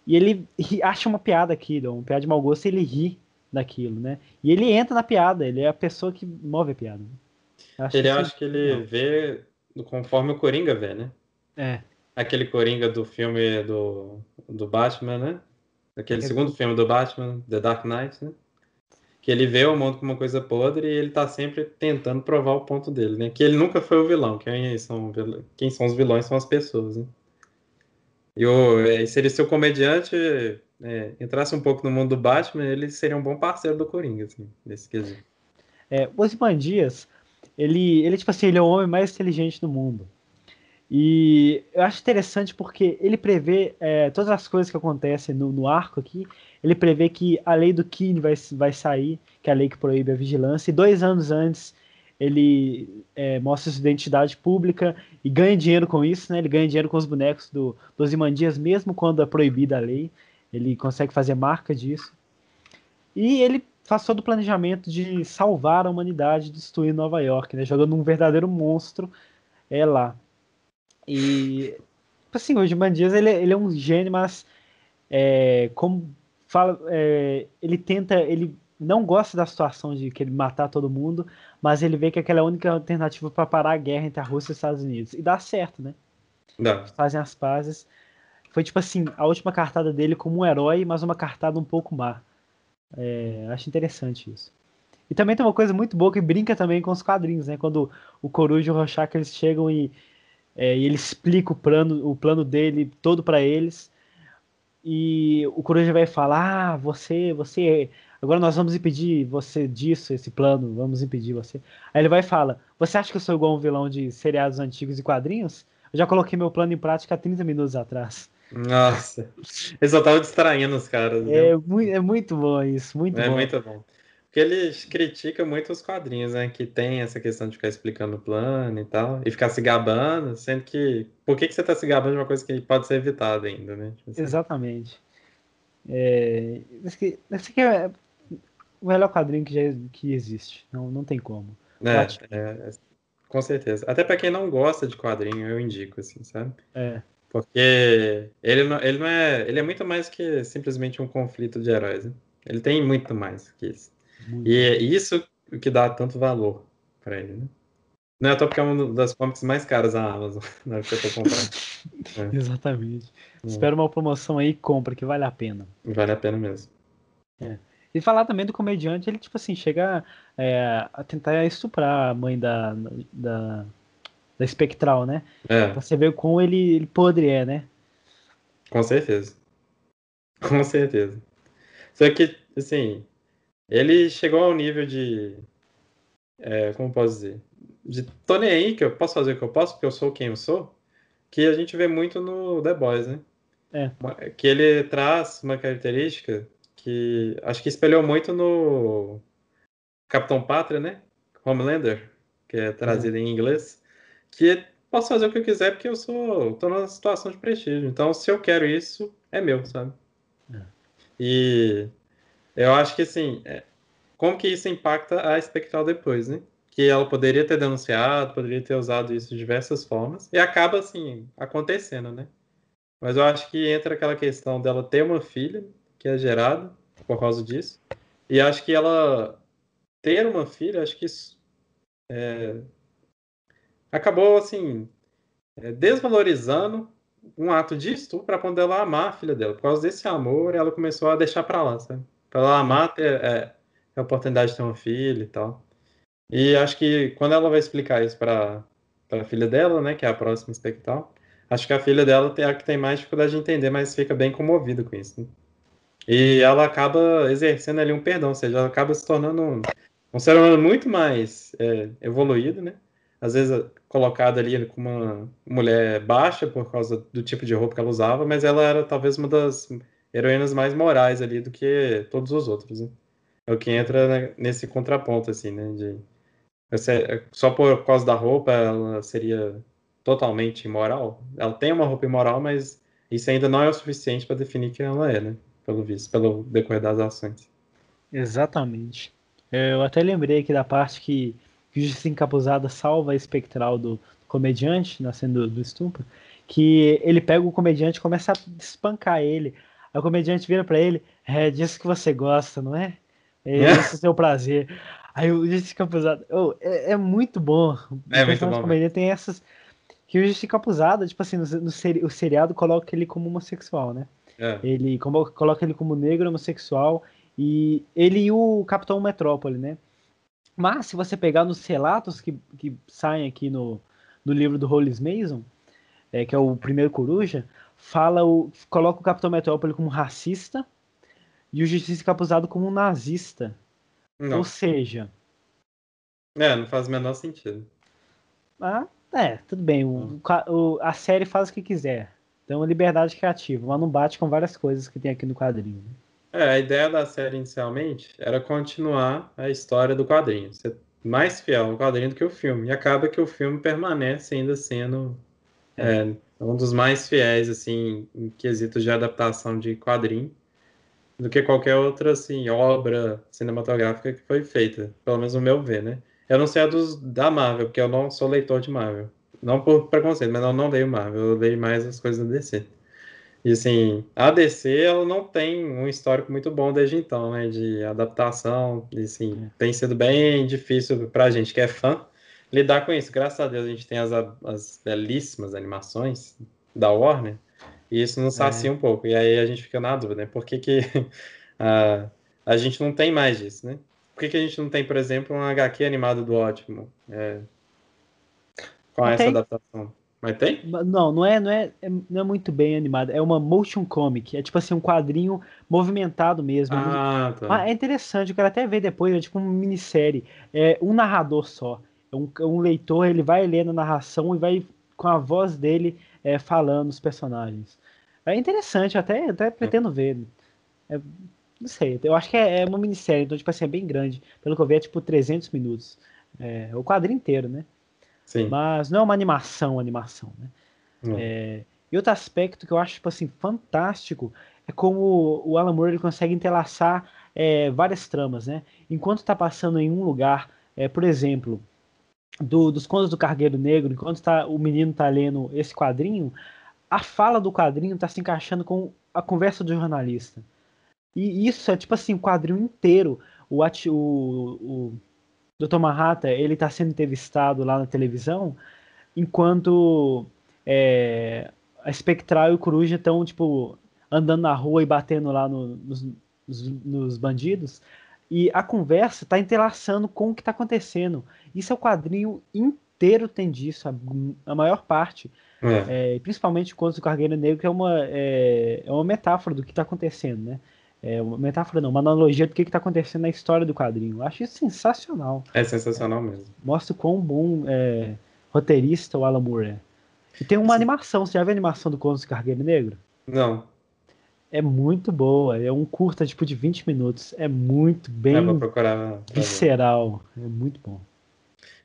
e ele acha uma piada aqui, uma piada de mau gosto, e ele ri daquilo, né? E ele entra na piada, ele é a pessoa que move a piada. Acho ele acha que ele não. vê conforme o Coringa vê, né? É. Aquele Coringa do filme do, do Batman, né? Aquele é segundo filme do Batman, The Dark Knight, né? Que ele vê o mundo como uma coisa podre e ele tá sempre tentando provar o ponto dele, né? Que ele nunca foi o vilão. Quem são, quem são os vilões são as pessoas, né? E o, se ele ser o comediante, é, entrasse um pouco no mundo do Batman, ele seria um bom parceiro do Coringa, assim, nesse quesito. É, o Osman Dias, ele, ele, tipo assim, ele é o homem mais inteligente do mundo. E eu acho interessante porque ele prevê é, todas as coisas que acontecem no, no, arco aqui. Ele prevê que a lei do Keane vai, vai sair, que é a lei que proíbe a vigilância, e dois anos antes ele é, mostra sua identidade pública e ganha dinheiro com isso, né? Ele ganha dinheiro com os bonecos do, dos Imandias, mesmo quando é proibida a lei. Ele consegue fazer marca disso. E ele faz todo o planejamento de salvar a humanidade, destruir Nova York, né? Jogando um verdadeiro monstro é lá. E tipo assim, o Imandias ele, ele é um gênio, mas é, como fala, é, ele tenta, ele não gosta da situação de que ele matar todo mundo, mas ele vê que aquela é a única alternativa para parar a guerra entre a Rússia e os Estados Unidos. E dá certo, né? Dá. Fazem as pazes. Foi tipo assim, a última cartada dele como um herói, mas uma cartada um pouco má. É, acho interessante isso. E também tem uma coisa muito boa que brinca também com os quadrinhos, né? Quando o Coruja e o Rorschach eles chegam e, é, e ele explica o plano, o plano dele todo para eles. E o Coruja vai falar: ah, você, você Agora nós vamos impedir você disso, esse plano, vamos impedir você. Aí ele vai e fala: Você acha que eu sou igual um vilão de seriados antigos e quadrinhos? Eu já coloquei meu plano em prática há 30 minutos atrás. Nossa, ele só tava distraindo os caras. É, muito, é muito bom isso, muito é bom. É muito bom. Porque ele critica muito os quadrinhos, né? Que tem essa questão de ficar explicando o plano e tal, e ficar se gabando, sendo que. Por que, que você tá se gabando de uma coisa que pode ser evitada ainda, né? Tipo assim. Exatamente. É, esse, esse é, o melhor quadrinho que, já, que existe. Não, não tem como. É, é, com certeza. Até para quem não gosta de quadrinho, eu indico, assim, sabe? É. Porque ele não, ele não é. Ele é muito mais que simplesmente um conflito de heróis. Né? Ele tem muito mais que isso. Muito. E é isso que dá tanto valor para ele, né? Não é porque é uma das comics mais caras da Amazon, na hora que eu tô comprando. É. Exatamente. É. Espera uma promoção aí e compra, que vale a pena. Vale a pena mesmo. É. E falar também do comediante, ele, tipo assim, chega é, a tentar estuprar a mãe da, da, da Espectral, né? É. Pra você ver como ele, ele podre é, né? Com certeza. Com certeza. Só que, assim, ele chegou ao nível de. É, como posso dizer? De tô nem aí, que eu posso fazer o que eu posso, porque eu sou quem eu sou, que a gente vê muito no The Boys, né? É. Que ele traz uma característica que acho que espelhou muito no Capitão Pátria, né? Homelander, que é trazido uhum. em inglês, que posso fazer o que eu quiser porque eu sou tô numa situação de prestígio. Então, se eu quero isso, é meu, sabe? É. E eu acho que assim, é, como que isso impacta a Spectral depois, né? Que ela poderia ter denunciado, poderia ter usado isso de diversas formas, e acaba assim, acontecendo, né? Mas eu acho que entra aquela questão dela ter uma filha, que é gerado por causa disso. E acho que ela ter uma filha, acho que isso é, acabou assim é, desvalorizando um ato de estupro para quando ela amar a filha dela. Por causa desse amor, ela começou a deixar para lá, sabe? Para ela amar ter é, a oportunidade de ter uma filha e tal. E acho que quando ela vai explicar isso para a filha dela, né, que é a próxima espectral, acho que a filha dela tem a que tem mais dificuldade de entender, mas fica bem comovida com isso. Né? E ela acaba exercendo ali um perdão, ou seja, ela acaba se tornando um, um ser humano muito mais é, evoluído, né? Às vezes colocada ali como uma mulher baixa por causa do tipo de roupa que ela usava, mas ela era talvez uma das heroínas mais morais ali do que todos os outros, né? É o que entra né, nesse contraponto, assim, né? De, só por causa da roupa ela seria totalmente imoral. Ela tem uma roupa imoral, mas isso ainda não é o suficiente para definir quem ela é, né? Pelo visto, pelo decorrer das ações. Exatamente. Eu até lembrei aqui da parte que, que Justiça Encapuzada salva a espectral do, comediante, nascendo do, do estupro, que ele pega o comediante e começa a espancar ele. Aí o comediante vira para ele, é disso que você gosta, não é? É esse é o seu prazer. Aí o Justiça Encapuzada, oh, é, é, muito bom. É muito bom. Comediante tem essas que o Justiça Encapuzada, tipo assim, no, no seri, o seriado coloca ele como homossexual, né? É. Ele como, coloca ele como negro, homossexual, e ele e o Capitão Metrópole, né? Mas se você pegar nos relatos que, que saem aqui no, no livro do Hollis Mason, é, que é o primeiro coruja, fala o, coloca o Capitão Metrópole como racista e o Justiça Capuzado como nazista. Não. Ou seja. É, não faz o menor sentido. Ah, é, tudo bem. O, o, a série faz o que quiser. Então, liberdade criativa, mas não bate com várias coisas que tem aqui no quadrinho. Né? É, a ideia da série inicialmente era continuar a história do quadrinho. Você mais fiel ao quadrinho do que o filme. E acaba que o filme permanece ainda sendo é. Um dos mais fiéis, assim, em quesitos de adaptação de quadrinho, do que qualquer outra, assim, obra cinematográfica que foi feita. Pelo menos no meu ver, né? Eu não sei a dos da Marvel, porque eu não sou leitor de Marvel. Não por preconceito, mas eu não leio Marvel, eu leio mais as coisas da DC. E assim, a DC ela não tem um histórico muito bom desde então, né? De adaptação. E assim, tem sido bem difícil pra gente que é fã lidar com isso. Graças a Deus a gente tem as, as belíssimas animações da Warner. E isso nos sacia é. um pouco. E aí a gente fica na dúvida, né? Por que, que a, a gente não tem mais disso, né? Por que, que a gente não tem, por exemplo, um HQ animado do Ótimo? É, com essa adaptação? Mas tem? Não, não é, não é, é, não é muito bem animado. É uma motion comic. É tipo assim, um quadrinho movimentado mesmo. Ah, tá. Ah, é interessante, eu quero até ver depois, é tipo uma minissérie. É um narrador só. É um, um leitor, ele vai lendo a narração e vai com a voz dele é, falando os personagens. É interessante, eu até, até pretendo ver. É, não sei, eu acho que é, é, uma minissérie, então, tipo assim, é bem grande. Pelo que eu vi, é tipo 300 minutos. É, o quadrinho inteiro, né? Sim. Mas não é uma animação, animação, né? É, e outro aspecto que eu acho, tipo assim, fantástico é como o Alan Moore ele consegue entrelaçar é, várias tramas, né? Enquanto está passando em um lugar, é, por exemplo, do, dos contos do Cargueiro Negro, enquanto tá, o menino está lendo esse quadrinho, a fala do quadrinho está se encaixando com a conversa do jornalista. E isso é tipo assim, o quadrinho inteiro. O, o, o Dr. Manhattan, ele está sendo entrevistado lá na televisão, enquanto é, a Espectral e o Coruja estão, tipo, andando na rua e batendo lá no, nos, nos, bandidos. E a conversa está entrelaçando com o que está acontecendo. Isso é o quadrinho inteiro tem disso, a, a maior parte. É. É, principalmente o Contos do Cargueiro Negro, que é uma, é, é uma metáfora do que está acontecendo, né? É uma metáfora não, uma analogia do que está acontecendo na história do quadrinho. Eu acho isso sensacional. É sensacional mesmo. Mostra o quão bom é, roteirista o Alan Moore é. E tem uma Sim. animação, você já viu a animação do Contos do Cargueiro Negro? Não. É muito boa, é um curta tipo de 20 minutos, é muito bem é, procurar, visceral, é muito bom.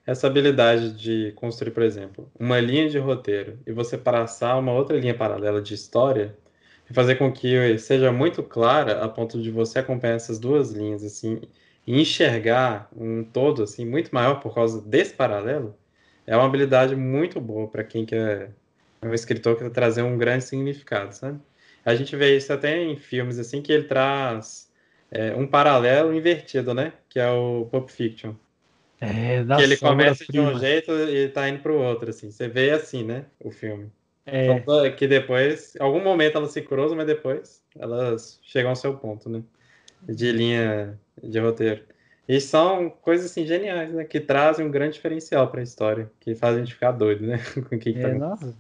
Essa habilidade de construir, por exemplo, uma linha de roteiro e você passar uma outra linha paralela de história, fazer com que seja muito clara a ponto de você acompanhar essas duas linhas assim e enxergar um todo assim muito maior por causa desse paralelo é uma habilidade muito boa para quem quer é um escritor que quer trazer um grande significado, sabe? A gente vê isso até em filmes assim que ele traz é, um paralelo invertido, né? Que é o Pulp Fiction. É, que ele começa de um jeito e tá indo para o outro, assim. Você vê assim, né? O filme. É. Só que depois, em algum momento elas se cruzam, mas depois elas chegam ao seu ponto, né? De linha de roteiro. E são coisas assim geniais, né? Que trazem um grande diferencial para a história, que fazem a gente ficar doido, né? Com o que, que é, tá nossa.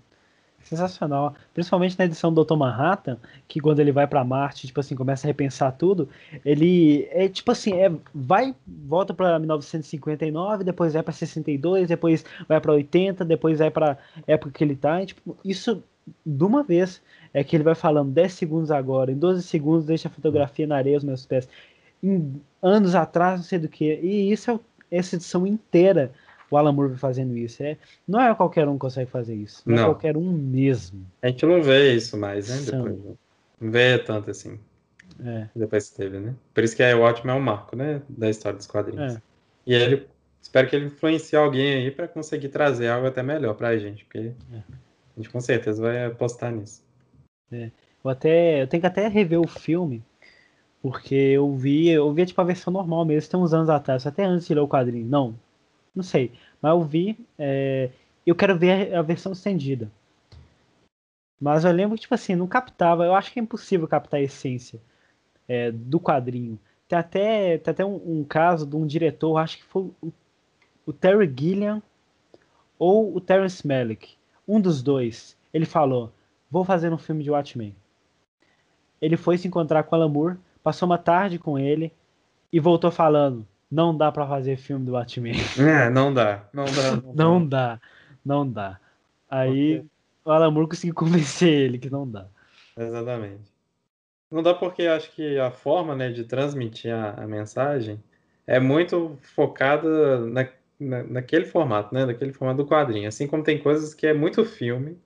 Sensacional. Principalmente na edição do Dr. Manhattan, que quando ele vai para Marte, tipo assim, começa a repensar tudo, ele é tipo assim, é vai volta para 1959, depois vai para 62, depois vai para 80, depois vai para época que ele tá, e, tipo, isso de uma vez é que ele vai falando 10 segundos agora, em 12 segundos deixa a fotografia na areia aos meus pés. Em anos atrás, não sei do que. E isso é essa edição inteira o Alan Moore fazendo isso. É, não é qualquer um que consegue fazer isso. Não, é não. é qualquer um mesmo. A gente não vê isso mais, né? Depois, não vê tanto assim. É. Depois teve, né? Por isso que é, o ótimo é um marco, né? Da história dos quadrinhos. É. E ele, espero que ele influencie alguém aí para conseguir trazer algo até melhor pra gente, porque é. a gente com certeza vai apostar nisso. É. Eu até, eu tenho que até rever o filme, porque eu vi, eu vi tipo a versão normal mesmo, tem uns anos atrás, até antes de ler o quadrinho. Não, não sei. Mas eu vi. É, eu quero ver a versão estendida. Mas eu lembro que, tipo assim, não captava. Eu acho que é impossível captar a essência é, do quadrinho. Tem até, tem até um, um, caso de um diretor, acho que foi o, o Terry Gilliam ou o Terence Malick. Um dos dois. Ele falou: Vou fazer um filme de Watchmen. Ele foi se encontrar com Alan Moore, passou uma tarde com ele e voltou falando: não dá para fazer filme do Batman. É, não dá. Não dá. Não, não dá. Não dá. Aí o Alan Moore conseguiu convencer ele que não dá. Exatamente. Não dá porque acho que a forma né, de transmitir a, a mensagem é muito focada na, na, naquele formato, né? Naquele formato do quadrinho. Assim como tem coisas que é muito filme,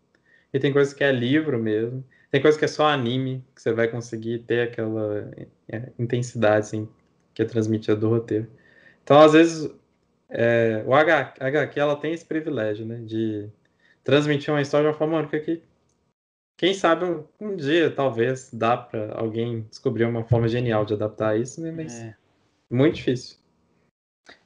e tem coisas que é livro mesmo, tem coisas que é só anime, que você vai conseguir ter aquela é, intensidade assim, que é transmitida do roteiro. Então, às vezes, é, o HQ ela tem esse privilégio, né? De transmitir uma história de uma forma única que quem sabe um, dia, talvez, dá para alguém descobrir uma forma genial de adaptar isso, né? mas é. muito difícil.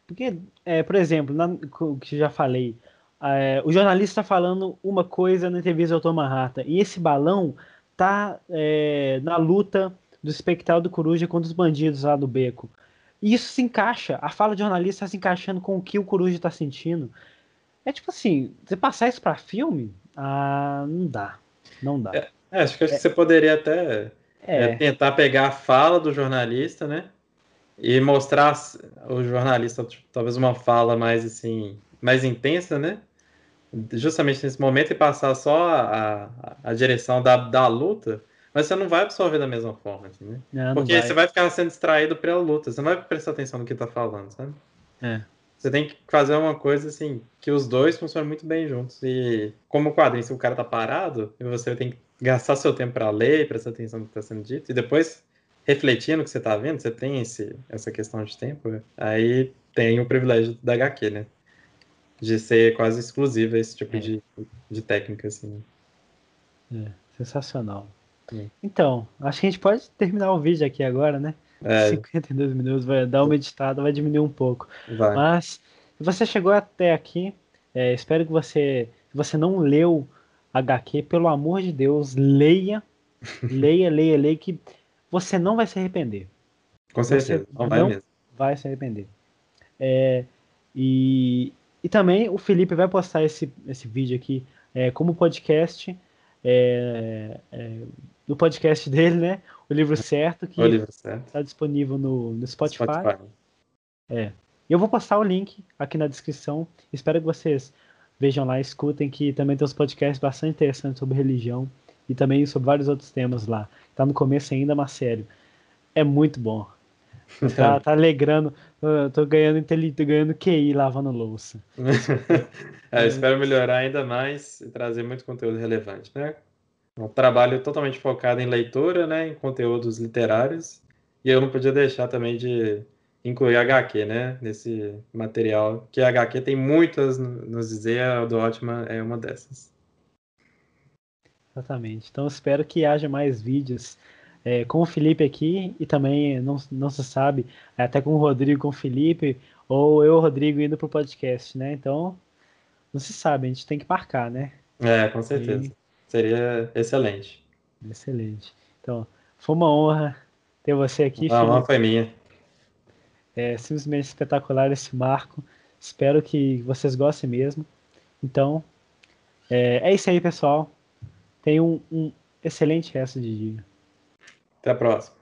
Porque, é, por exemplo, na, que já falei, é, o jornalista está falando uma coisa na entrevista ao Tom Manhattan, e esse balão tá é, na luta do espectral do Coruja contra os bandidos lá do beco. E isso se encaixa, a fala do jornalista está se encaixando com o que o Coruja está sentindo. É tipo assim, você passar isso para filme, ah, não dá. Não dá. É, é acho que, acho que você poderia até é. é. tentar pegar a fala do jornalista, né? E mostrar o jornalista talvez uma fala mais assim, mais intensa, né? Justamente nesse momento e passar só a, a, a direção da, da luta, mas você não vai absorver da mesma forma, né? Não, Porque vai. você vai ficar sendo distraído pela luta, você não vai prestar atenção no que tá falando, sabe? É. Você tem que fazer uma coisa assim, que os dois funcionam muito bem juntos. E como quadrinho, se o cara tá parado, e você tem que gastar seu tempo para ler, prestar atenção no que está sendo dito, e depois refletir no que você tá vendo, você tem esse, essa questão de tempo, aí tem o privilégio da HQ, né? De ser quase exclusiva esse tipo é. de, de técnica, assim. É, sensacional. É. Então, acho que a gente pode terminar o vídeo aqui agora, né? É. 52 minutos, vai dar uma editada, vai diminuir um pouco. Vai. Mas, se você chegou até aqui, é, espero que você, se você não leu HQ, pelo amor de Deus, leia, leia, leia, leia, que você não vai se arrepender. Com certeza, você não vai não mesmo. Vai se arrepender. É, e, e também o Felipe vai postar esse, esse vídeo aqui é, como podcast é, é, no podcast dele, né? O livro certo, que está disponível no, no Spotify. Spotify. É. Eu vou postar o link aqui na descrição. Espero que vocês vejam lá, escutem, que também tem uns podcasts bastante interessantes sobre religião e também sobre vários outros temas lá. Tá no começo ainda, mas sério. É muito bom. Tá, tá alegrando. tô ganhando, tô ganhando QI lavando louça. é, espero melhorar ainda mais e trazer muito conteúdo relevante, né? Um trabalho totalmente focado em leitura, né, em conteúdos literários, e eu não podia deixar também de incluir HQ, né, nesse material, que a HQ tem muitas nos dizer, a do Ótima é uma dessas. Exatamente. Então espero que haja mais vídeos é, com o Felipe aqui e também não, não se sabe, até com o Rodrigo, com o Felipe, ou eu, Rodrigo, indo pro podcast, né? Então, não se sabe, a gente tem que marcar, né? É, com certeza. E Seria excelente. Excelente. Então, foi uma honra ter você aqui. A honra foi minha. É simplesmente espetacular esse marco. Espero que vocês gostem mesmo. Então, é, é isso aí, pessoal. Tenham um, um excelente resto de dia. Até a próxima.